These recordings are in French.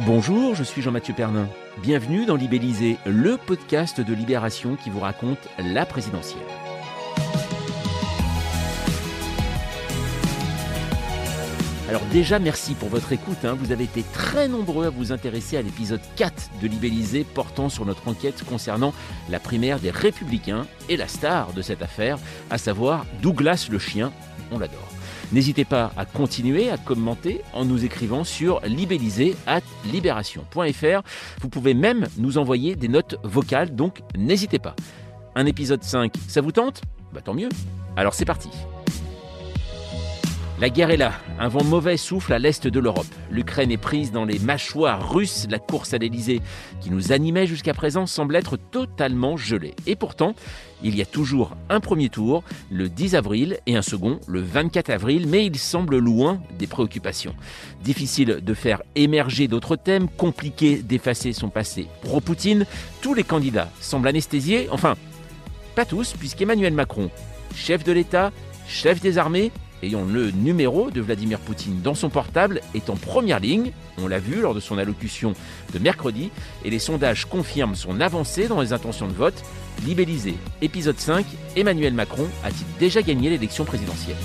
Bonjour, je suis Jean-Mathieu Pernin. Bienvenue dans Libellisé, le podcast de Libération qui vous raconte la présidentielle. Alors déjà, merci pour votre écoute. hein. Vous avez été très nombreux à vous intéresser à l'épisode 4 de Libellisé portant sur notre enquête concernant la primaire des Républicains et la star de cette affaire, à savoir Douglas le chien. On l'adore. N'hésitez pas à continuer à commenter en nous écrivant sur libellisé. Vous pouvez même nous envoyer des notes vocales, donc n'hésitez pas. Un épisode 5, ça vous tente? Bah tant mieux. Alors c'est parti. La guerre est là. Un vent mauvais souffle à l'est de l'Europe. L'Ukraine est prise dans les mâchoires russes. La course à l'Elysée, qui nous animait jusqu'à présent, semble être totalement gelée. Et pourtant, il y a toujours un premier tour, le 10 avril, et un second, le 24 avril, mais il semble loin des préoccupations. Difficile de faire émerger d'autres thèmes, compliqué d'effacer son passé pro-Poutine. Tous les candidats semblent anesthésiés, enfin, pas tous, puisqu'Emmanuel Macron, chef de l'État, chef des armées, ayant le numéro de Vladimir Poutine dans son portable, est en première ligne. On l'a vu lors de son allocution de mercredi, et les sondages confirment son avancée dans les intentions de vote. Libellisé, épisode 5, Emmanuel Macron a-t-il déjà gagné l'élection présidentielle?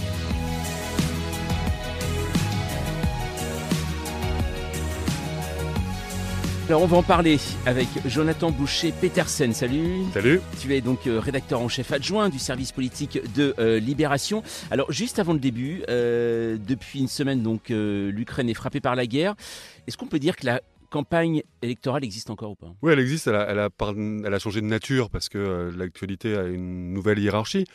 Alors on va en parler avec Jonathan Boucher-Petersen. Salut Salut. Tu es donc euh, rédacteur en chef adjoint du service politique de euh, Libération. Alors juste avant le début, euh, depuis une semaine donc l'Ukraine est frappée par la guerre. Est-ce qu'on peut dire que la campagne électorale existe encore ou pas? Oui, elle existe, elle a, elle a par- elle a changé de nature parce que l'actualité a une nouvelle hiérarchie.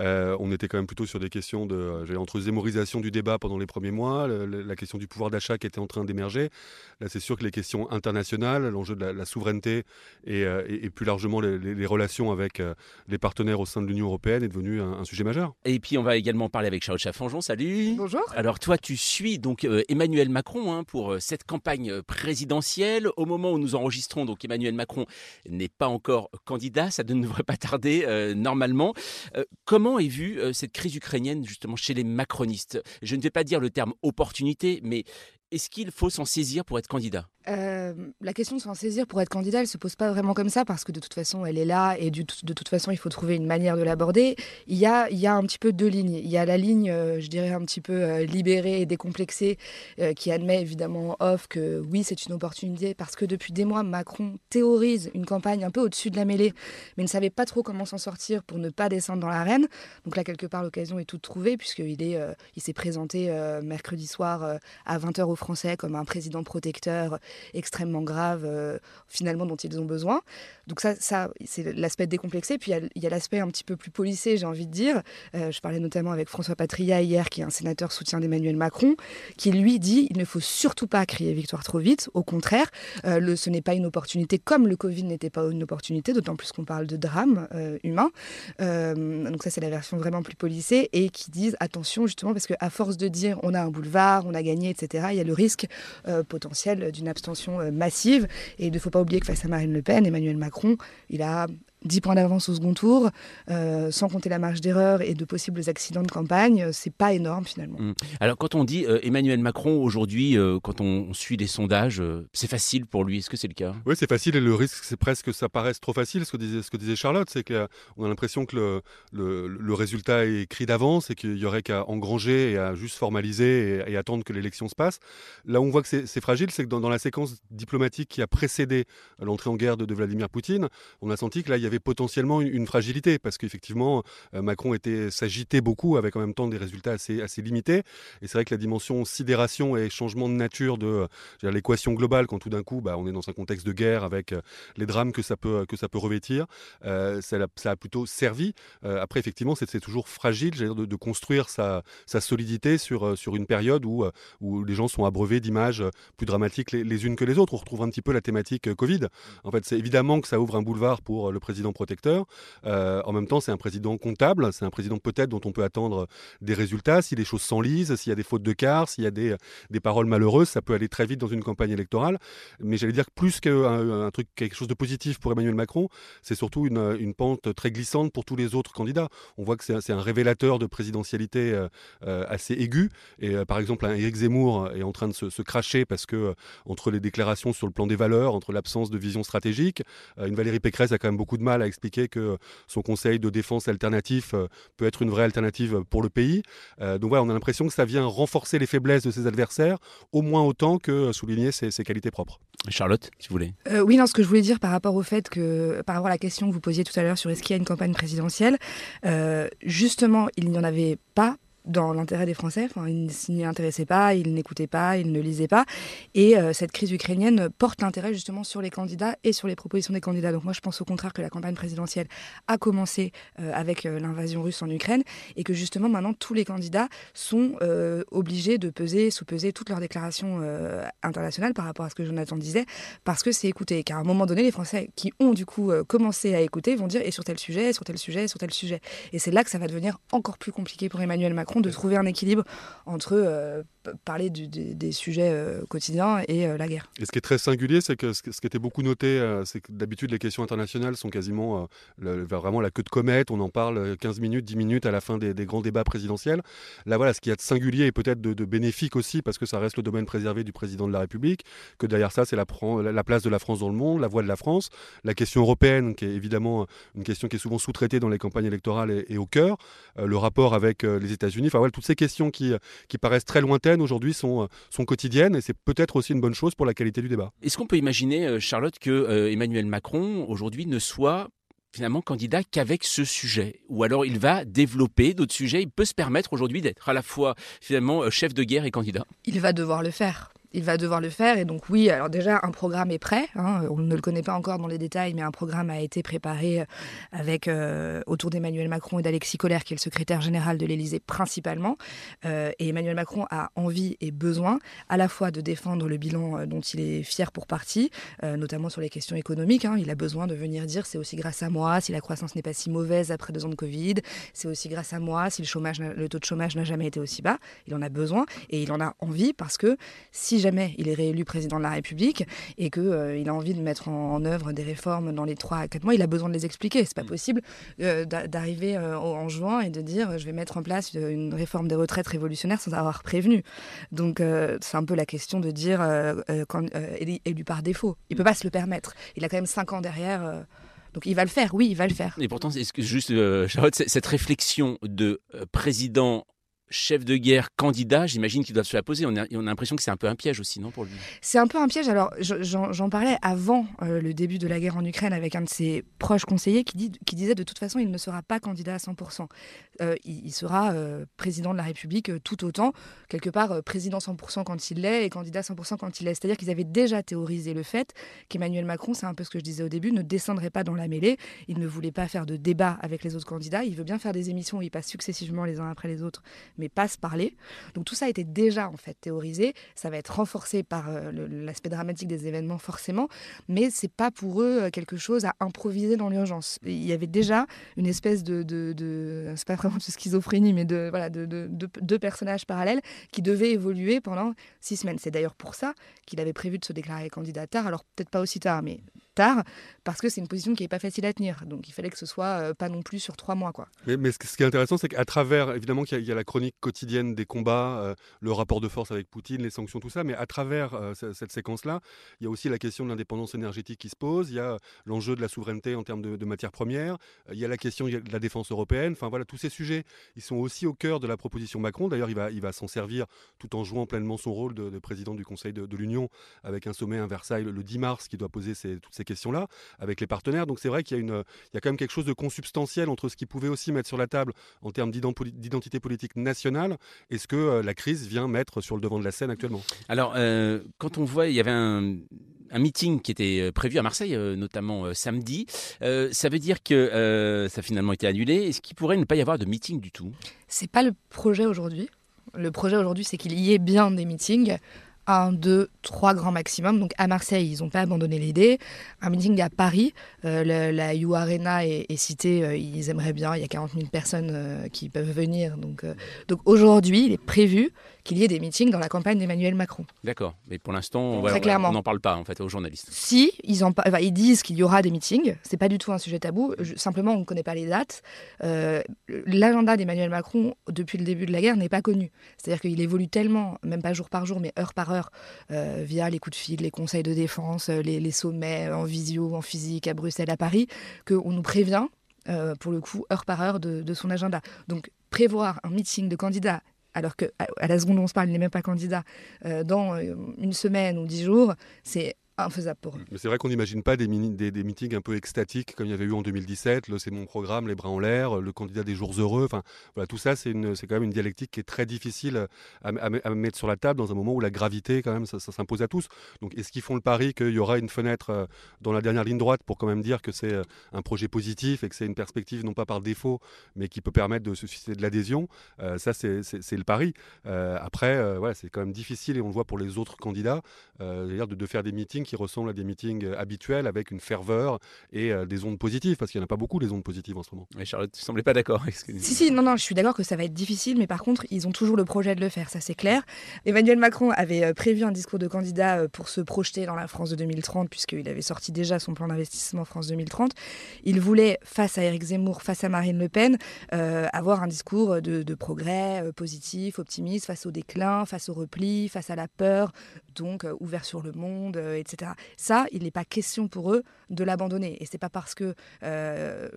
Euh, on était quand même plutôt sur des questions de, euh, j'allais entre zémorisation du débat pendant les premiers mois, le- le- la question du pouvoir d'achat qui était en train d'émerger. Là, c'est sûr que les questions internationales, l'enjeu de la, la souveraineté et, euh, et- et plus largement les, les- les relations avec euh, les partenaires au sein de l'Union européenne est devenu un, un sujet majeur. Et puis on va également parler avec Charles Chaffanjon. Salut Bonjour. Alors toi, tu suis donc euh, Emmanuel Macron hein, pour euh, cette campagne présidentielle. Au moment où nous enregistrons, donc Emmanuel Macron n'est pas encore candidat, ça ne devrait pas tarder euh, normalement. Euh, comment est vue euh, cette crise ukrainienne justement chez les macronistes? Je ne vais pas dire le terme opportunité, mais est-ce qu'il faut s'en saisir pour être candidat? Euh, la question de s'en saisir pour être candidat, elle se pose pas vraiment comme ça parce que de toute façon, elle est là et de toute façon, il faut trouver une manière de l'aborder. Il y a, il y a un petit peu deux lignes. Il y a la ligne, euh, je dirais, un petit peu euh, libérée et décomplexée qui admet évidemment en off que oui, c'est une opportunité parce que depuis des mois, Macron théorise une campagne un peu au-dessus de la mêlée, mais ne savait pas trop comment s'en sortir pour ne pas descendre dans l'arène. Donc là, quelque part, l'occasion est toute trouvée puisqu'il il s'est présenté mercredi soir à 20h aux Français comme un président protecteur extrêmement grave, euh, finalement, dont ils ont besoin. Donc ça, ça c'est l'aspect décomplexé. Puis il y a- l'aspect un petit peu plus policé, j'ai envie de dire. Euh, je parlais notamment avec François Patria hier, qui est un sénateur soutien d'Emmanuel Macron, qui lui dit il ne faut surtout pas crier victoire trop vite. Au contraire, euh, ce n'est pas une opportunité, comme le Covid n'était pas une opportunité, d'autant plus qu'on parle de drame euh, humain. Donc ça, c'est la version vraiment plus policée et qui disent attention justement parce qu'à force de dire on a un boulevard, on a gagné, etc., il y a le risque potentiel d'une abstention massive. Et il ne faut pas oublier que face à Marine Le Pen, Emmanuel Macron, il a 10 points d'avance au second tour, euh, sans compter la marge d'erreur et de possibles accidents de campagne, euh, c'est pas énorme finalement. Alors quand on dit euh, Emmanuel Macron aujourd'hui, euh, quand on suit les sondages, euh, c'est facile pour lui. Est-ce que c'est le cas? Oui, c'est facile et le risque, c'est presque que ça paraisse trop facile. Ce que disait, ce que disait Charlotte, c'est qu'on a l'impression que le, le, le résultat est écrit d'avance et qu'il y aurait qu'à engranger et à juste formaliser et, et attendre que l'élection se passe. Là où on voit que c'est fragile, c'est que dans, dans la séquence diplomatique qui a précédé l'entrée en guerre de, de Vladimir Poutine, on a senti que là, il y avait potentiellement une, fragilité parce qu'effectivement, euh, Macron était s'agitait beaucoup avec en même temps des résultats assez, assez limités. Et c'est vrai que la dimension sidération et changement de nature de euh, l'équation globale, quand tout d'un coup, bah, on est dans un contexte de guerre avec euh, les drames que ça peut, que ça peut revêtir, ça, a plutôt servi. Après, effectivement, c'est toujours fragile de, construire sa, solidité sur, sur une période où, où les gens sont abreuvés d'images plus dramatiques les, les unes que les autres. On retrouve un petit peu la thématique Covid. En fait, c'est évidemment que ça ouvre un boulevard pour le président président protecteur. en même temps, c'est un président comptable, c'est un président peut-être dont on peut attendre des résultats. Si les choses s'enlisent, s'il y a des fautes de quart, s'il y a des, des paroles malheureuses, ça peut aller très vite dans une campagne électorale. Mais j'allais dire que plus qu'un un truc, quelque chose de positif pour Emmanuel Macron, c'est surtout une, une, pente très glissante pour tous les autres candidats. On voit que c'est un, révélateur de présidentialité assez aigu. Et par exemple, un Éric Zemmour est en train de se, se cracher parce que entre les déclarations sur le plan des valeurs, entre l'absence de vision stratégique, une Valérie Pécresse a quand même beaucoup de mal à expliquer que son conseil de défense alternatif peut être une vraie alternative pour le pays. donc voilà, on a l'impression que ça vient renforcer les faiblesses de ses adversaires, au moins autant que souligner ses, qualités propres. Charlotte, si vous voulez. Euh, oui, non, ce que je voulais dire par rapport au fait que, par rapport à la question que vous posiez tout à l'heure sur est-ce qu'il y a une campagne présidentielle, euh, justement, il n'y en avait pas dans l'intérêt des Français. Ils s'y intéressaient pas, ils n'écoutaient pas, ils ne lisaient pas. Et euh, cette crise ukrainienne porte l'intérêt justement sur les candidats et sur les propositions des candidats. Donc moi, je pense au contraire que la campagne présidentielle a commencé euh, avec euh, l'invasion russe en Ukraine et que justement maintenant tous les candidats sont obligés de peser, sous-peser toutes leurs déclarations internationales par rapport à ce que Jonathan disait, parce que c'est écouté. Car à un moment donné, les Français qui ont du coup commencé à écouter vont dire et sur tel sujet, sur tel sujet, sur tel sujet. Et c'est là que ça va devenir encore plus compliqué pour Emmanuel Macron de trouver un équilibre entre euh, parler des sujets euh, quotidiens et euh, la guerre. Et ce qui est très singulier, c'est que ce, qui était beaucoup noté, c'est que d'habitude les questions internationales sont quasiment vraiment la queue de comète. On en parle 15 minutes, 10 minutes à la fin des, grands débats présidentiels. Là, voilà, ce qui est de singulier et peut-être de, bénéfique aussi, parce que ça reste le domaine préservé du président de la République, que derrière ça, c'est la, la, place de la France dans le monde, la voix de la France, la question européenne, qui est évidemment une question qui est souvent sous-traitée dans les campagnes électorales et, au cœur, le rapport avec les États-Unis. Enfin, voilà, toutes ces questions qui paraissent très lointaines aujourd'hui sont, euh, sont quotidiennes et c'est peut-être aussi une bonne chose pour la qualité du débat. Est-ce qu'on peut imaginer, euh, Charlotte, que euh, Emmanuel Macron aujourd'hui ne soit finalement candidat qu'avec ce sujet? Ou alors il va développer d'autres sujets? Il peut se permettre aujourd'hui d'être à la fois finalement chef de guerre et candidat? Il va devoir le faire il va devoir le faire. Et donc oui, alors déjà, un programme est prêt. Hein. on ne le connaît pas encore dans les détails, mais un programme a été préparé euh, avec, euh, autour d'Emmanuel Macron et d'Alexis Collère, qui est le secrétaire général de l'Élysée principalement. Euh, et Emmanuel Macron a envie et besoin à la fois de défendre le bilan dont il est fier pour partie, notamment sur les questions économiques. Hein. Il a besoin de venir dire c'est aussi grâce à moi si la croissance n'est pas si mauvaise après deux ans de Covid, c'est aussi grâce à moi si le, chômage, le taux de chômage n'a jamais été aussi bas. Il en a besoin et il en a envie parce que si jamais il est réélu président de la République et qu'il euh, il a envie de mettre en, œuvre des réformes dans les 3 à 4 mois, il a besoin de les expliquer. C'est pas mm. possible euh, d'arriver euh, en juin et de dire je vais mettre en place une réforme des retraites révolutionnaire sans avoir prévenu. Donc c'est un peu la question de dire quand, élu par défaut. Il peut pas se le permettre. Il a quand même 5 ans derrière. Donc il va le faire, oui, il va le faire. Et pourtant, que juste, Charlotte, cette réflexion de président chef de guerre candidat, j'imagine qu'ils doivent se la poser. On a, on a l'impression que c'est un peu un piège aussi, non pour lui? C'est un peu un piège. Alors, j'en parlais avant euh, le début de la guerre en Ukraine avec un de ses proches conseillers qui disait de toute façon, il ne sera pas candidat à 100%. Euh, il, sera euh, président de la République tout autant, quelque part président 100% quand il l'est et candidat 100% quand il l'est. C'est-à-dire qu'ils avaient déjà théorisé le fait qu'Emmanuel Macron, c'est un peu ce que je disais au début, ne descendrait pas dans la mêlée. Il ne voulait pas faire de débat avec les autres candidats. Il veut bien faire des émissions où il passe successivement les uns après les autres mais pas se parler. Donc tout ça été déjà en fait théorisé. Ça va être renforcé par euh, l'aspect dramatique des événements forcément, mais c'est pas pour eux euh, quelque chose à improviser dans l'urgence. Il y avait déjà une espèce de, de, c'est pas vraiment de schizophrénie, mais de voilà de, deux personnages parallèles qui devaient évoluer pendant six semaines. C'est d'ailleurs pour ça qu'il avait prévu de se déclarer candidat tard. Alors peut-être pas aussi tard, mais parce que c'est une position qui n'est pas facile à tenir. Donc il fallait que ce soit euh, pas non plus sur trois mois. Quoi. Mais, ce qui est intéressant, c'est qu'à travers, évidemment, qu'il y, a la chronique quotidienne des combats, euh, le rapport de force avec Poutine, les sanctions, tout ça, mais à travers euh, cette séquence-là, il y a aussi la question de l'indépendance énergétique qui se pose, il y a l'enjeu de la souveraineté en termes de, matières premières, il y a la question de la défense européenne, enfin voilà, tous ces sujets, ils sont aussi au cœur de la proposition Macron. D'ailleurs, il va, il va s'en servir tout en jouant pleinement son rôle de, président du Conseil de, l'Union, avec un sommet à Versailles le 10 mars qui doit poser toutes ces questions-là avec les partenaires. Donc c'est vrai qu'il y, a une, il y a quand même quelque chose de consubstantiel entre ce qu'ils pouvaient aussi mettre sur la table en termes d'identité politique nationale et ce que euh, la crise vient mettre sur le devant de la scène actuellement. Alors, euh, quand on voit, il y avait un un meeting qui était euh, prévu à Marseille, notamment samedi. ça veut dire que ça a finalement été annulé. Est-ce qu'il pourrait ne pas y avoir de meeting du tout? C'est pas le projet aujourd'hui. Le projet aujourd'hui, c'est qu'il y ait bien des meetings un, deux, trois grands maximum. Donc à Marseille, ils n'ont pas abandonné l'idée. Un meeting à Paris, euh, la U Arena est, citée, euh, ils aimeraient bien, il y a 40 000 personnes euh, qui peuvent venir. Donc, donc aujourd'hui, il est prévu qu'il y ait des meetings dans la campagne d'Emmanuel Macron. D'accord, mais pour l'instant, on n'en parle pas en fait aux journalistes. Si, ils, en, ils disent qu'il y aura des meetings, c'est pas du tout un sujet tabou, simplement on ne connaît pas les dates. L'agenda d'Emmanuel Macron, depuis le début de la guerre, n'est pas connu. C'est-à-dire qu'il évolue tellement, même pas jour par jour, mais heure par heure, euh, via les coups de fil, les conseils de défense, euh, les, sommets en visio, en physique à Bruxelles, à Paris, qu'on nous prévient, euh, pour le coup, heure par heure de, son agenda. Donc prévoir un meeting de candidats alors qu'à à la seconde où on se parle, il n'est même pas candidat, dans une semaine ou dix jours, c'est infaisable pour eux. C'est vrai qu'on n'imagine pas des, des, meetings un peu extatiques comme il y avait eu en 2017, le c'est mon programme, les bras en l'air, le candidat des jours heureux. Enfin, voilà, tout ça, c'est quand même une dialectique qui est très difficile à, mettre sur la table dans un moment où la gravité, quand même, ça, s'impose à tous. Donc, est-ce qu'ils font le pari qu'il y aura une fenêtre euh, dans la dernière ligne droite pour quand même dire que c'est euh, un projet positif et que c'est une perspective non pas par défaut, mais qui peut permettre de susciter de l'adhésion euh, Ça, c'est le pari. après, voilà, c'est quand même difficile et on le voit pour les autres candidats, de, de faire des meetings qui ressemblent à des meetings euh, habituels avec une ferveur et euh, des ondes positives, parce qu'il n'y en a pas beaucoup des ondes positives en ce moment. Mais Charlotte, tu semblais pas d'accord avec ce que Si, si, non, non, je suis d'accord que ça va être difficile, mais par contre, ils ont toujours le projet de le faire, ça c'est clair. Emmanuel Macron avait euh, prévu un discours de candidat pour se projeter dans la France de 2030, puisqu'il avait sorti déjà son plan d'investissement France 2030. Il voulait, face à Éric Zemmour, face à Marine Le Pen, avoir un discours de, progrès positif, optimiste, face au déclin, face au repli, face à la peur, donc ouvert sur le monde, etc. Ça, il n'est pas question pour eux de l'abandonner. Et c'est pas parce que euh,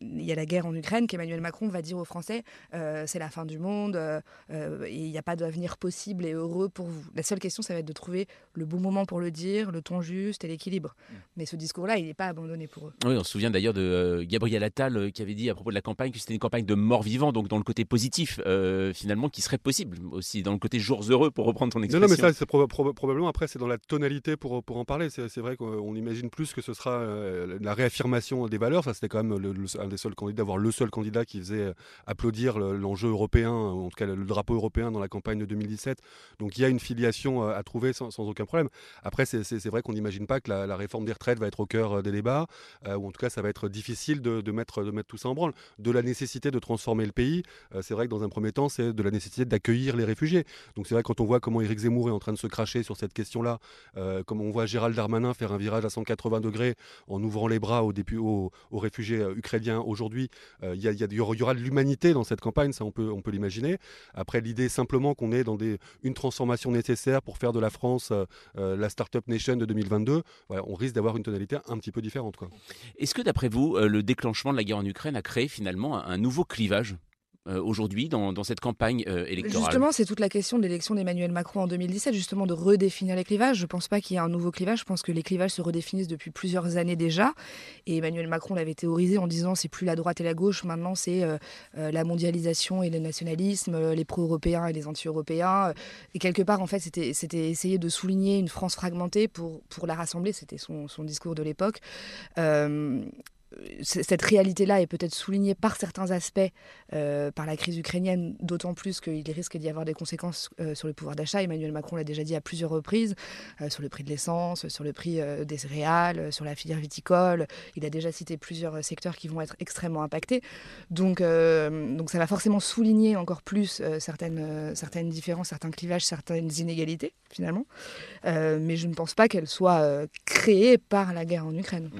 il y a la guerre en Ukraine qu'Emmanuel Macron va dire aux Français euh, c'est la fin du monde euh, et il n'y a pas d'avenir possible et heureux pour vous. La seule question, ça va être de trouver le bon moment pour le dire, le ton juste et l'équilibre. Mm. Mais ce discours-là, il n'est pas abandonné pour eux. Oui, on se souvient d'ailleurs de Gabriel Attal qui avait dit à propos de la campagne que c'était une campagne de mort-vivant, donc dans le côté positif finalement qui serait possible aussi, dans le côté jours heureux pour reprendre ton expression. Non, non mais ça, c'est probablement après, c'est dans la tonalité pour, pour en parler c'est vrai qu'on imagine plus que ce sera euh, la réaffirmation des valeurs. Ça, c'était quand même un des seuls candidats, voire le seul candidat qui faisait euh, applaudir l'enjeu européen, en tout cas le, drapeau européen dans la campagne de 2017. Donc il y a une filiation euh, à trouver sans, aucun problème. Après, c'est vrai qu'on n'imagine pas que la, réforme des retraites va être au cœur des débats, ou en tout cas, ça va être difficile de, mettre, tout ça en branle. De la nécessité de transformer le pays, c'est vrai que dans un premier temps, c'est de la nécessité d'accueillir les réfugiés. Donc c'est vrai quand on voit comment Éric Zemmour est en train de se cracher sur cette question-là, comme on voit Gérald Darmanin faire un virage à 180 degrés en ouvrant les bras aux, aux, réfugiés euh, ukrainiens aujourd'hui. Euh, il y, aura de l'humanité dans cette campagne, ça on peut, on peut l'imaginer. Après, l'idée simplement qu'on est dans une transformation nécessaire pour faire de la France euh, la Startup Nation de 2022, on risque d'avoir une tonalité un petit peu différente. Est-ce que d'après vous, le déclenchement de la guerre en Ukraine a créé finalement un nouveau clivage? Euh, aujourd'hui dans, cette campagne euh, électorale Justement, c'est toute la question de l'élection d'Emmanuel Macron en 2017, justement de redéfinir les clivages. Je ne pense pas qu'il y ait un nouveau clivage, je pense que les clivages se redéfinissent depuis plusieurs années déjà. Et Emmanuel Macron l'avait théorisé en disant c'est plus la droite et la gauche, maintenant c'est euh, la mondialisation et le nationalisme, les pro-européens et les anti-européens. Et quelque part, en fait, c'était essayer de souligner une France fragmentée pour, la rassembler, c'était son, discours de l'époque cette réalité-là est peut-être soulignée par certains aspects euh, par la crise ukrainienne, d'autant plus qu'il risque d'y avoir des conséquences euh, sur le pouvoir d'achat. Emmanuel Macron l'a déjà dit à plusieurs reprises, euh, sur le prix de l'essence, sur le prix des céréales, sur la filière viticole. Il a déjà cité plusieurs secteurs qui vont être extrêmement impactés. Donc, donc ça va forcément souligner encore plus certaines, certaines différences, certains clivages, certaines inégalités, finalement. mais je ne pense pas qu'elles soient créées par la guerre en Ukraine.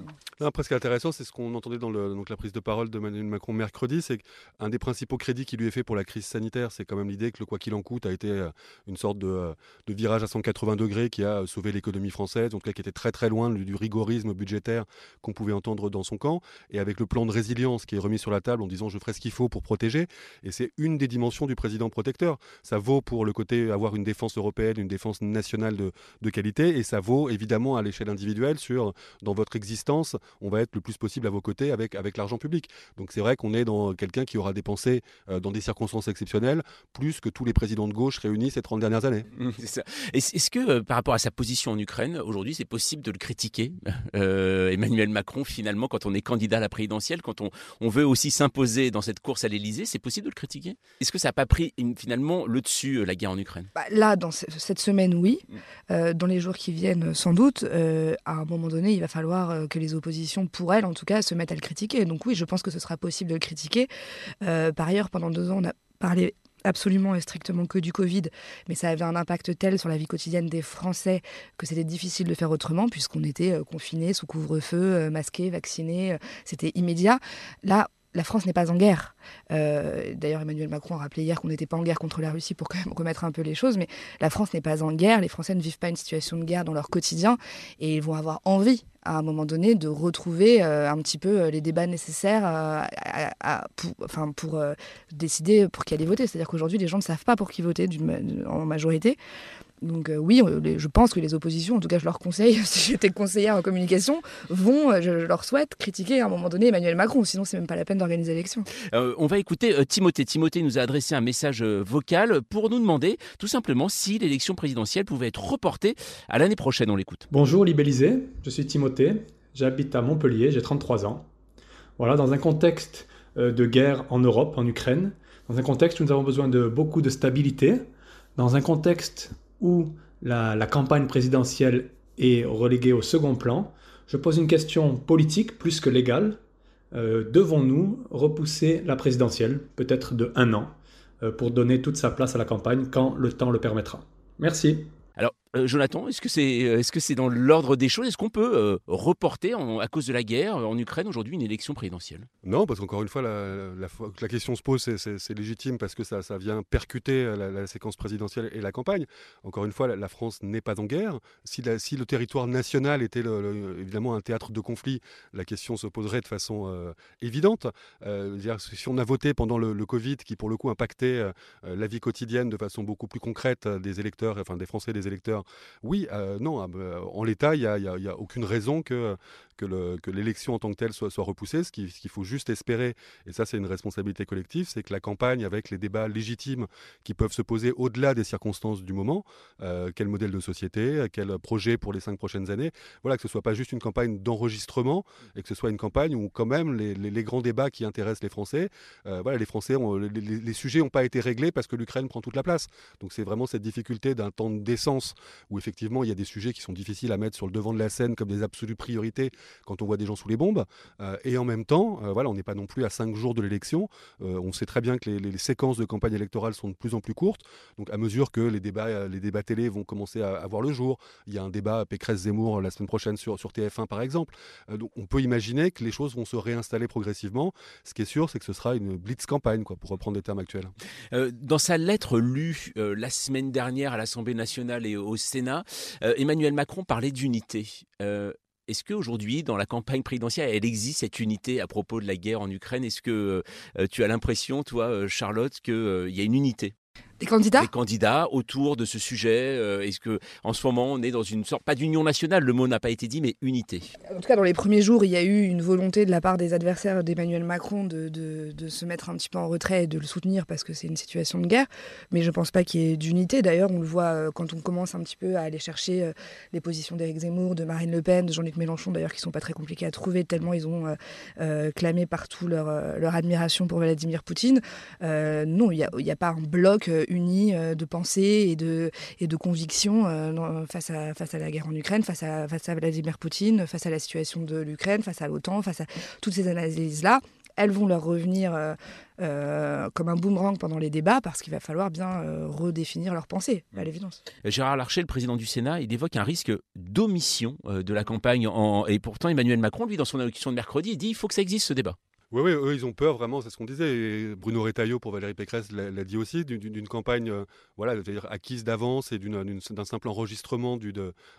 Après, ce qui est intéressant, c'est ce qu'on on entendait dans donc la prise de parole de Emmanuel Macron mercredi, c'est qu'un des principaux crédits qui lui est fait pour la crise sanitaire, c'est quand même l'idée que le quoi qu'il en coûte a été euh, une sorte euh, de, virage à 180 degrés qui a sauvé l'économie française, donc qui était très très loin du, rigorisme budgétaire qu'on pouvait entendre dans son camp, et avec le plan de résilience qui est remis sur la table en disant je ferai ce qu'il faut pour protéger, et c'est une des dimensions du président protecteur. Ça vaut pour le côté avoir une défense européenne, une défense nationale de, de qualité, et ça vaut évidemment à l'échelle individuelle sur dans votre existence on va être le plus possible à vos côtés avec, avec l'argent public. Donc c'est vrai qu'on est dans quelqu'un qui aura dépensé dans des circonstances exceptionnelles plus que tous les présidents de gauche réunis ces 30 dernières années. Est-ce que par rapport à sa position en Ukraine, aujourd'hui c'est possible de le critiquer Emmanuel Macron finalement quand on est candidat à la présidentielle, quand on, on veut aussi s'imposer dans cette course à l'Elysée, c'est possible de le critiquer? Est-ce que ça n'a pas pris finalement le dessus la guerre en Ukraine? Bah, Là, dans cette semaine, oui. Mm. Euh, dans les jours qui viennent, sans doute, euh, à un moment donné, il va falloir euh, que les oppositions, pour elles en tout cas, se mettent à le critiquer. Donc oui, je pense que ce sera possible de le critiquer. par ailleurs, pendant deux ans, on a parlé absolument et strictement que du Covid, mais ça avait un impact tel sur la vie quotidienne des Français que c'était difficile de faire autrement puisqu'on était confinés, sous couvre-feu, masqués, vaccinés, c'était immédiat. Là, la France n'est pas en guerre. Euh, d'ailleurs, Emmanuel Macron a rappelé hier qu'on n'était pas en guerre contre la Russie pour quand même remettre un peu les choses, mais la France n'est pas en guerre. Les Français ne vivent pas une situation de guerre dans leur quotidien et ils vont avoir envie à un moment donné de retrouver euh, un petit peu euh, les débats nécessaires pour, décider pour qui aller voter. C'est-à-dire qu'aujourd'hui, les gens ne savent pas pour qui voter en majorité. Donc euh, oui, je pense que les oppositions, en tout cas je leur conseille, si j'étais conseillère en communication, vont, euh, je, leur souhaite, critiquer à un moment donné Emmanuel Macron, sinon c'est même pas la peine d'organiser l'élection. Euh, on va écouter Timothée. Timothée nous a adressé un message vocal pour nous demander tout simplement si l'élection présidentielle pouvait être reportée à l'année prochaine. On l'écoute. Bonjour Libellisé, je suis Timothée, j'habite à Montpellier, j'ai 33 ans. Voilà, dans un contexte de guerre en Europe, en Ukraine, dans un contexte où nous avons besoin de beaucoup de stabilité, dans un contexte où la, campagne présidentielle est reléguée au second plan, je pose une question politique plus que légale. Euh, devons-nous repousser la présidentielle, peut-être de un an, euh, pour donner toute sa place à la campagne quand le temps le permettra? Merci. Euh, Jonathan, est-ce que c'est euh, est -ce c'est dans l'ordre des choses? Est-ce qu'on peut euh, reporter, à cause de la guerre en Ukraine aujourd'hui, une élection présidentielle? Non, parce qu'encore une fois, la, question se pose, c'est légitime parce que ça, ça vient percuter la, séquence présidentielle et la campagne. Encore une fois, la, France n'est pas en guerre. Si, le territoire national était évidemment un théâtre de conflit, la question se poserait de façon évidente. Si on a voté pendant le, le, Covid, qui pour le coup impactait la vie quotidienne de façon beaucoup plus concrète des électeurs, enfin des Français, des électeurs, oui, euh, non, ah, bah, en l'état, il n'y a, aucune raison que, l'élection en tant que telle soit, repoussée. Ce qu'il faut juste espérer, et ça c'est une responsabilité collective, c'est que la campagne, avec les débats légitimes qui peuvent se poser au-delà des circonstances du moment, euh, quel modèle de société, quel projet pour les cinq prochaines années, voilà, que ce soit pas juste une campagne d'enregistrement et que ce soit une campagne où quand même les, grands débats qui intéressent les Français, euh, voilà, les Français, les, les, sujets n'ont pas été réglés parce que l'Ukraine prend toute la place. Donc c'est vraiment cette difficulté d'un temps d'essence où effectivement il y a des sujets qui sont difficiles à mettre sur le devant de la scène comme des absolues priorités quand on voit des gens sous les bombes. Euh, et en même temps, euh, voilà, on n'est pas non plus à cinq jours de l'élection. Euh, on sait très bien que les, séquences de campagne électorale sont de plus en plus courtes. Donc à mesure que les débats, télé vont commencer à, voir le jour, il y a un débat Pécresse-Zemmour la semaine prochaine sur, sur TF1 par exemple. donc on peut imaginer que les choses vont se réinstaller progressivement. Ce qui est sûr, c'est que ce sera une blitz campagne, quoi, pour reprendre les termes actuels. dans sa lettre lue la semaine dernière à l'Assemblée nationale et au Sénat, Emmanuel Macron parlait d'unité. Est-ce qu'aujourd'hui, dans la campagne présidentielle, elle existe cette unité à propos de la guerre en Ukraine? Est-ce que euh, tu as l'impression, toi, euh, Charlotte, qu'il euh, y a une unité? Des candidats Des candidats autour de ce sujet. Euh, est-ce que en ce moment on est dans une sorte, pas d'union nationale, le mot n'a pas été dit, mais unité En tout cas, dans les premiers jours, il y a eu une volonté de la part des adversaires d'Emmanuel Macron de, de, se mettre un petit peu en retrait et de le soutenir parce que c'est une situation de guerre. Mais je ne pense pas qu'il y ait d'unité. D'ailleurs, on le voit euh, quand on commence un petit peu à aller chercher euh, les positions d'Éric Zemmour, de Marine Le Pen, de Jean-Luc Mélenchon, d'ailleurs, qui sont pas très compliquées à trouver tellement ils ont clamé partout leur, leur admiration pour Vladimir Poutine. non, il n'y a, a, pas un bloc uni de de pensée et de, et de conviction euh, face, à, face à la guerre en Ukraine, face à, face à Vladimir Poutine, face à la situation de l'Ukraine, face à l'OTAN, face à toutes ces analyses-là. Elles vont leur revenir euh, euh, comme un boomerang pendant les débats parce qu'il va falloir bien redéfinir leur pensée, à l'évidence. Gérard Larcher, le président du Sénat, il évoque un risque d'omission de la campagne. En... Et pourtant, Emmanuel Macron, lui, dans son allocution de mercredi, il dit il faut que ça existe ce débat. Oui, oui, eux, ils ont peur vraiment, c'est ce qu'on disait. Et Bruno Retailleau, pour Valérie Pécresse, l'a dit aussi, d'une campagne euh, voilà, dire acquise d'avance et d'un simple enregistrement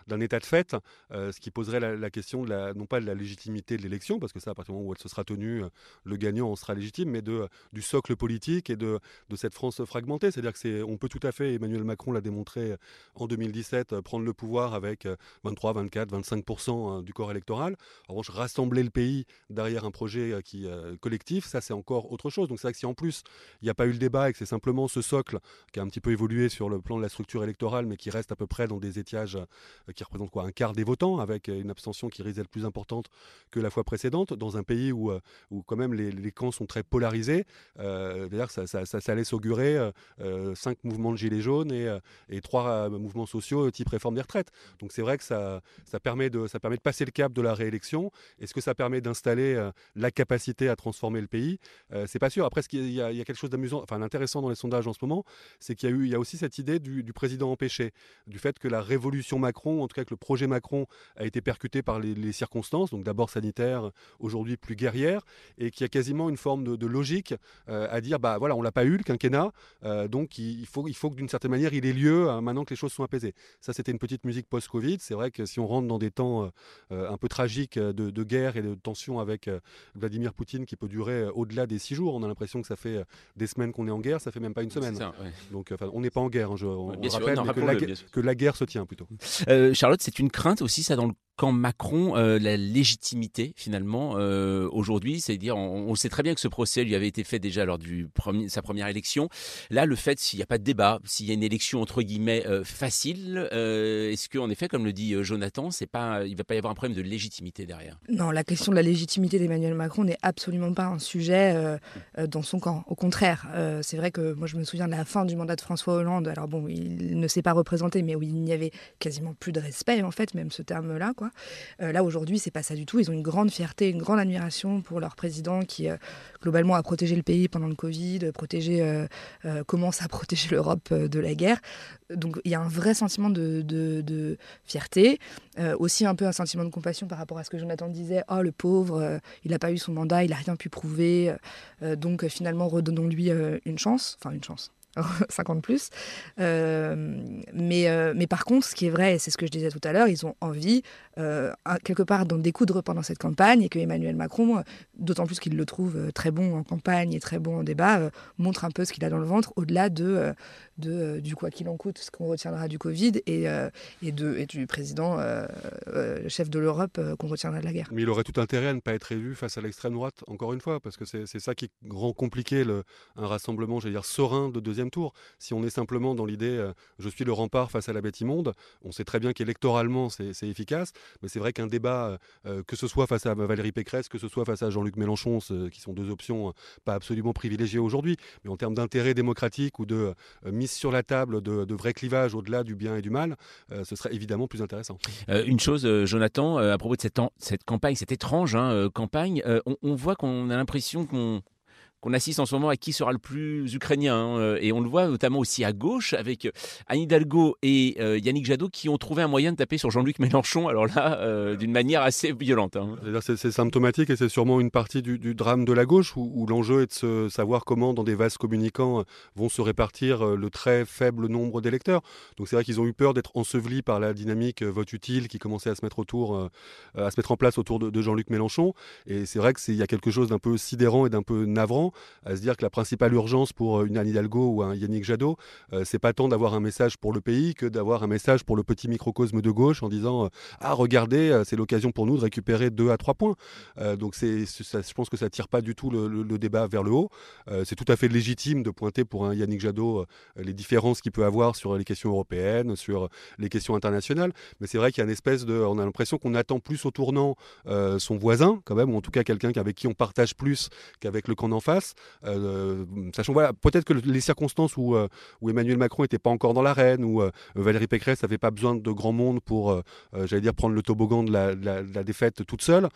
d'un état de fait, euh, ce qui poserait la, question, non pas de la légitimité de l'élection, parce que ça, à partir du moment où elle se sera tenue, euh, le gagnant en sera légitime, mais de, du socle politique et de cette France fragmentée. C'est-à-dire qu'on peut tout à fait, Emmanuel Macron l'a démontré en 2017, prendre le pouvoir avec 23, 24, 25% du corps électoral. En revanche, rassembler le pays derrière un projet qui euh, collectif, ça c'est encore autre chose. Donc c'est vrai que si en plus il n'y a pas eu le débat et que c'est simplement ce socle qui a un petit peu évolué sur le plan de la structure électorale, mais qui reste à peu près dans des étiages euh, qui représentent quoi un quart des votants, avec une abstention qui risque d'être plus importante que la fois précédente, dans un pays où, euh, où quand même les, camps sont très polarisés. Ça, ça, ça, s'augurer cinq mouvements de gilets jaunes et, et trois mouvements sociaux type réforme des retraites. Donc c'est vrai que ça, ça, permet de, ça permet de passer le cap de la réélection. Est-ce que ça permet d'installer la capacité à transformer le pays. Euh, c'est pas sûr. Après, il y, a quelque chose d'amusant, enfin d'intéressant dans les sondages en ce moment, c'est qu'il y a eu, il y a aussi cette idée du, président empêché, du fait que la révolution Macron, en tout cas que le projet Macron, a été percuté par les, circonstances, donc d'abord sanitaire, aujourd'hui plus guerrière, et qu'il y a quasiment une forme de, logique euh, à dire, bah voilà, on l'a pas eu le quinquennat, euh, donc il, faut, il faut que d'une certaine manière il ait lieu hein, maintenant que les choses sont apaisées. Ça, c'était une petite musique post-Covid. C'est vrai que si on rentre dans des temps un peu tragiques de, guerre et de tension avec Vladimir Poutine qui peut durer euh, au-delà des six jours. On a l'impression que ça fait euh, des semaines qu'on est en guerre, ça fait même pas une semaine. Donc on n'est pas en guerre, hein, je, on, rappelle que, la, guerre se tient plutôt. Euh, Charlotte, c'est une crainte aussi ça dans le quand Macron, euh, la légitimité finalement euh, aujourd'hui, c'est-à-dire on, sait très bien que ce procès lui avait été fait déjà lors de sa première élection. Là, le fait s'il n'y a pas de débat, s'il y a une élection entre guillemets euh, facile, est-ce qu'en effet, comme le dit Jonathan, c'est pas, il va pas y avoir un problème de légitimité derrière? Non, la question de la légitimité d'Emmanuel Macron n'est absolument pas un sujet dans son camp. Au contraire, c'est vrai que moi je me souviens de la fin du mandat de François Hollande. Alors bon, il ne s'est pas représenté, mais où il n'y avait quasiment plus de respect en fait, même ce terme-là, quoi. Euh, là, aujourd'hui, c'est pas ça du tout. Ils ont une grande fierté, une grande admiration pour leur président qui, euh, globalement, a protégé le pays pendant le Covid, protégé, euh, commence à protéger l'Europe de la guerre. Donc, il y a un vrai sentiment de, fierté, aussi un peu un sentiment de compassion par rapport à ce que Jonathan disait. Oh, le pauvre, il n'a pas eu son mandat, il n'a rien pu prouver. donc, finalement, redonnons-lui une chance. Enfin, une chance 50 plus. Euh, mais, euh, mais par contre, ce qui est vrai, c'est ce que je disais tout à l'heure, ils ont envie, euh, quelque part, d'en découdre pendant cette campagne et que Emmanuel Macron, d'autant plus qu'il le trouve très bon en campagne et très bon en débat, montre un peu ce qu'il a dans le ventre au-delà de, de, du quoi qu'il en coûte, ce qu'on retiendra du Covid et, et, de, et du président chef de l'Europe qu'on retiendra de la guerre. Mais il aurait tout intérêt à ne pas être élu face à l'extrême droite, encore une fois, parce que c'est ça qui rend compliqué le, un rassemblement, j'allais dire, serein de deuxième tour. Si on est simplement dans l'idée euh, je suis le rempart face à la bête immonde, on sait très bien qu'électoralement c'est efficace, mais c'est vrai qu'un débat, euh, euh, que ce soit face à Valérie Pécresse, que ce soit face à Jean-Luc Mélenchon, qui sont deux options pas absolument privilégiées aujourd'hui, mais en termes d'intérêt démocratique ou de mise sur la table de, vrais clivages au-delà du bien et du mal, ce serait évidemment plus intéressant. une chose, Jonathan, à propos de cette, cette campagne, cette étrange hein, campagne, on voit qu'on a l'impression qu'on qu'on assiste en ce moment à qui sera le plus ukrainien. Hein, euh, et on le voit notamment aussi à gauche avec euh, Anne Hidalgo et euh, Yannick Jadot qui ont trouvé un moyen de taper sur Jean-Luc Mélenchon, alors là, d'une manière assez violente. Hein. C'est symptomatique et c'est sûrement une partie du, drame de la gauche où, l'enjeu est de savoir comment, dans des vases communicants, vont se répartir le très faible nombre d'électeurs. Donc c'est vrai qu'ils ont eu peur d'être ensevelis par la dynamique vote utile qui commençait à se mettre autour, à se mettre en place autour de, Jean-Luc Mélenchon. Et c'est vrai qu'il y a quelque chose d'un peu sidérant et d'un peu navrant à se dire que la principale urgence pour euh, une Anne Hidalgo ou un Yannick Jadot, euh, c'est pas tant d'avoir un message pour le pays que d'avoir un message pour le petit microcosme de gauche en disant euh, ah regardez c'est l'occasion pour nous de récupérer deux à trois points. donc c'est je pense que ça tire pas du tout le, débat vers le haut. c'est tout à fait légitime de pointer pour un Yannick Jadot les différences qu'il peut avoir sur les questions européennes, sur les questions internationales. Mais c'est vrai qu'il y a une espèce de, on a l'impression qu'on attend plus au tournant son voisin quand même, ou en tout cas quelqu'un avec qui on partage plus qu'avec le camp en face. Euh, sachant voilà, peut-être que les circonstances où, euh, Emmanuel Macron n'était pas encore dans l'arène, où euh, Valérie Pécresse n'avait pas besoin de grand monde pour, j'allais dire, prendre le toboggan de la, défaite toute seule,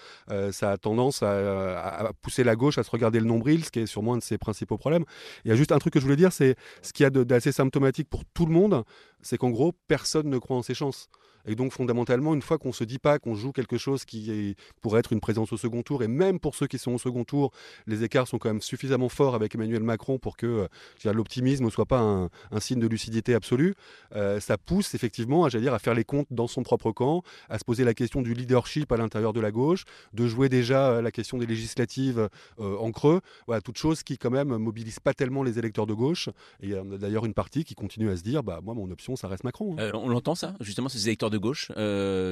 ça a tendance à, pousser la gauche à se regarder le nombril, ce qui est sûrement un de ses principaux problèmes. Il y a juste un truc que je voulais dire, c'est ce qu'il y a d'assez symptomatique pour tout le monde, c'est qu'en gros, personne ne croit en ses chances. Et donc fondamentalement, une fois qu'on se dit pas qu'on joue quelque chose qui pourrait être une présence au second tour, et même pour ceux qui sont au second tour, les écarts sont quand même suffisamment forts avec Emmanuel Macron pour que euh, l'optimisme ne soit pas un, signe de lucidité absolue, euh, ça pousse effectivement à, dire, à faire les comptes dans son propre camp, à se poser la question du leadership à l'intérieur de la gauche, de jouer déjà euh, la question des législatives en creux. Voilà, toute chose qui quand même mobilise pas tellement les électeurs de gauche. Et il y a d'ailleurs une partie qui continue à se dire, bah moi mon option ça reste Macron. Hein. on l'entend ça, justement ces électeurs de gauche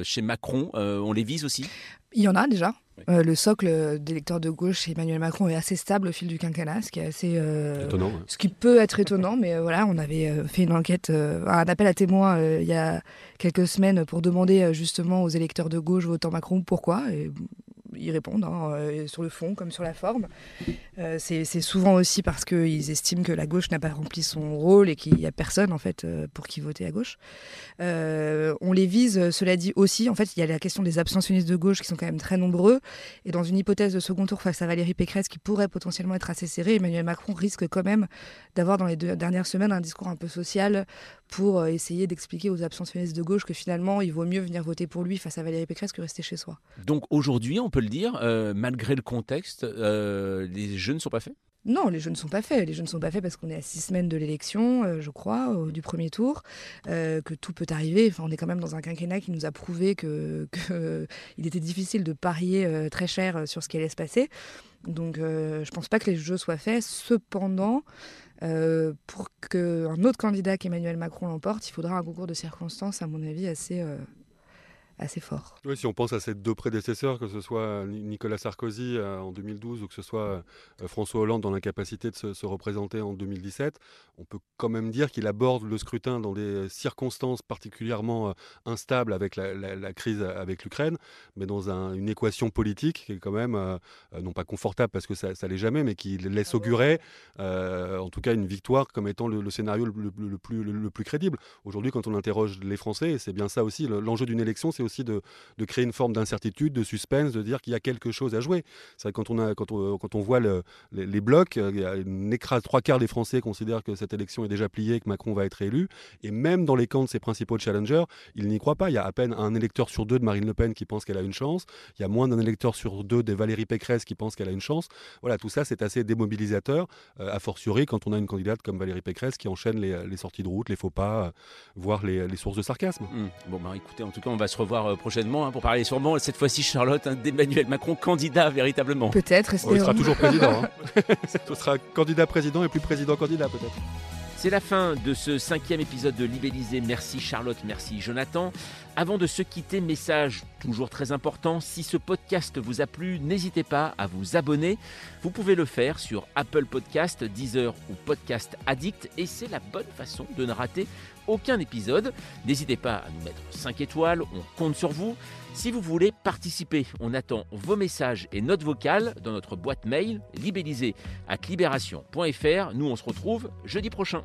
chez Macron, on les vise aussi? Il y en a déjà. Euh, le socle d'électeurs de gauche chez Emmanuel Macron est assez stable au fil du quinquennat, ce qui est assez euh, étonnant. Ce qui peut être étonnant, mais euh, voilà, on avait fait une enquête, un appel à témoins il y a quelques semaines pour demander justement aux électeurs de gauche votant Macron pourquoi ils répondent, hein, euh, sur le fond comme sur la forme. Euh, c'est souvent aussi parce qu'ils estiment que la gauche n'a pas rempli son rôle et qu'il n'y a personne en fait euh, pour qui voter à gauche. on les vise, cela dit aussi, en fait, il y a la question des abstentionnistes de gauche qui sont quand même très nombreux. Et dans une hypothèse de second tour face à Valérie Pécresse qui pourrait potentiellement être assez serrée, Emmanuel Macron risque quand même d'avoir dans les deux dernières semaines un discours un peu social pour essayer d'expliquer aux abstentionnistes de gauche que finalement il vaut mieux venir voter pour lui face à Valérie Pécresse que rester chez soi. Donc aujourd'hui, on peut le dire, euh, malgré le contexte, euh, les jeux ne sont pas faits? Non, les jeux ne sont pas faits. Les jeux ne sont pas faits parce qu'on est à six semaines de l'élection, euh, je crois, du premier tour, que tout peut arriver. Enfin, on est quand même dans un quinquennat qui nous a prouvé que, il était difficile de parier très cher sur ce qui allait se passer. Donc, je ne pense pas que les jeux soient faits. Cependant, pour qu'un autre candidat qu'Emmanuel Macron l'emporte, il faudra un concours de circonstances, à mon avis, assez assez fort. Oui, si on pense à ses deux prédécesseurs, que ce soit Nicolas Sarkozy euh, en 2012 ou que ce soit euh, François Hollande dans l'incapacité de se, représenter en 2017, on peut quand même dire qu'il aborde le scrutin dans des circonstances particulièrement euh, instables avec la, crise avec l'Ukraine, mais dans une équation politique qui est quand même, non pas confortable parce que ça, ça l'est jamais, mais qui laisse augurer en tout cas une victoire comme étant le, scénario le, plus, le, plus crédible. Aujourd'hui, quand on interroge les Français, et c'est bien ça aussi, l'enjeu d'une élection, c'est aussi de, créer une forme d'incertitude, de suspense, de dire qu'il y a quelque chose à jouer. C'est quand on, a, quand on, quand on voit les, blocs, euh, il y a une écrase, trois quarts des Français considèrent que cette élection est déjà pliée, que Macron va être élu. Et même dans les camps de ses principaux challengers, ils n'y croient pas. Il y a à peine un électeur sur deux de Marine Le Pen qui pense qu'elle a une chance. Il y a moins d'un électeur sur deux de Valérie Pécresse qui pense qu'elle a une chance. Voilà, tout ça, c'est assez démobilisateur, euh, a fortiori quand on a une candidate comme Valérie Pécresse qui enchaîne les, sorties de route, les faux pas, euh, voire les, sources de sarcasme. Mmh. Bon, bah écoutez, en tout cas, on va se revoir euh, prochainement hein, pour parler sûrement, cette fois-ci, Charlotte, hein, d'Emmanuel Macron, candidat véritablement. Peut-être. Oh, il sera toujours président. Hein. Ce sera candidat président et plus président candidat peut-être. C'est la fin de ce cinquième épisode de Libellisé. Merci Charlotte, merci Jonathan. Avant de se quitter, message toujours très important. Si ce podcast vous a plu, n'hésitez pas à vous abonner. Vous pouvez le faire sur Apple Podcast, Deezer ou Podcast Addict et c'est la bonne façon de ne rater aucun épisode. N'hésitez pas à nous mettre 5 étoiles, on compte sur vous. Si vous voulez participer, on attend vos messages et notes vocales dans notre boîte mail libellisée à libération.fr. Nous, on se retrouve jeudi prochain.